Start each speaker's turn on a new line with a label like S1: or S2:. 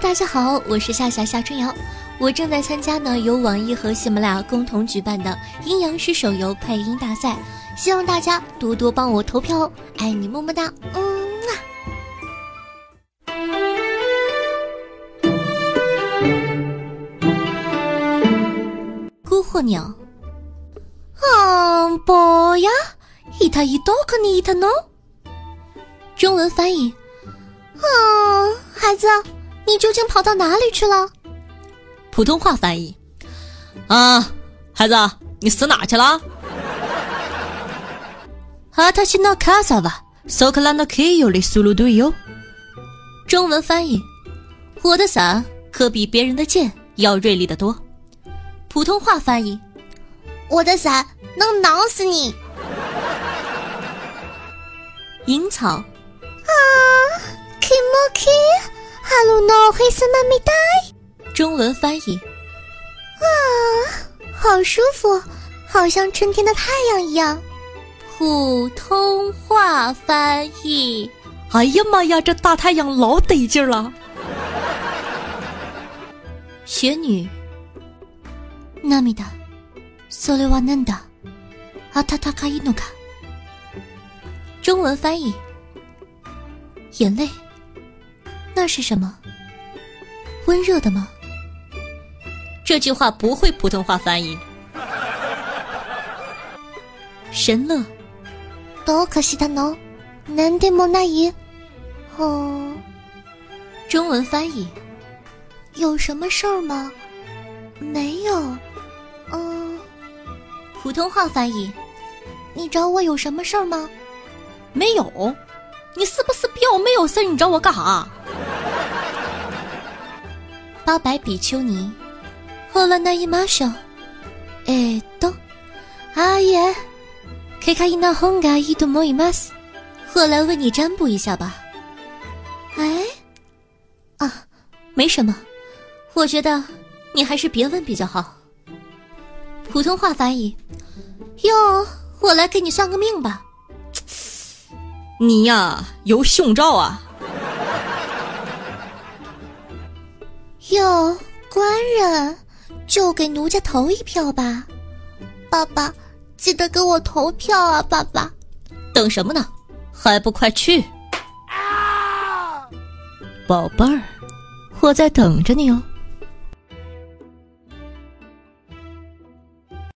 S1: 大家好，我是夏夏夏春瑶，我正在参加呢由网易和喜马拉雅共同举办的阴阳师手游配音大赛，希望大家多多帮我投票哦，爱你么么哒，嗯啊。孤鹤鸟，啊，伯呀，一他一多可你一他喏。中文翻译，啊，孩子。你究竟跑到哪里去了？
S2: 普通话翻译，啊，孩子，你死哪去了？
S1: 啊，他去闹卡萨吧，苏克兰的 K 有的速度队友。中文翻译，我的伞可比别人的剑要锐利的多。普通话翻译，我的伞能挠死你。银草，啊，Kimoki。哈喽，诺黑色妈咪呆。中文翻译啊，好舒服，好像春天的太阳一样。普通话翻译，
S2: 哎呀妈呀，这大太阳老得劲了。
S1: 雪女，娜米达，索雷瓦嫩达，阿塔塔卡伊诺卡。中文翻译，眼泪。那是什么？温热的吗？
S2: 这句话不会普通话翻译。
S1: 神乐，多可惜他喏，难得莫那伊。哦，中文翻译，有什么事儿吗？没有。嗯，普通话翻译，你找我有什么事儿吗？
S2: 没有。你是不是表没有事你找我干哈？
S1: 八百比丘尼，喝了那一马小，哎，懂，阿爷，可卡伊那红嘎伊多莫伊马斯，喝来为你占卜一下吧。哎，啊，没什么，我觉得你还是别问比较好。普通话翻译，哟，我来给你算个命吧。
S2: 你呀，有胸罩啊。
S1: 就给奴家投一票吧，爸爸，记得给我投票啊，爸爸。
S2: 等什么呢？还不快去！宝贝儿，我在等着你哦。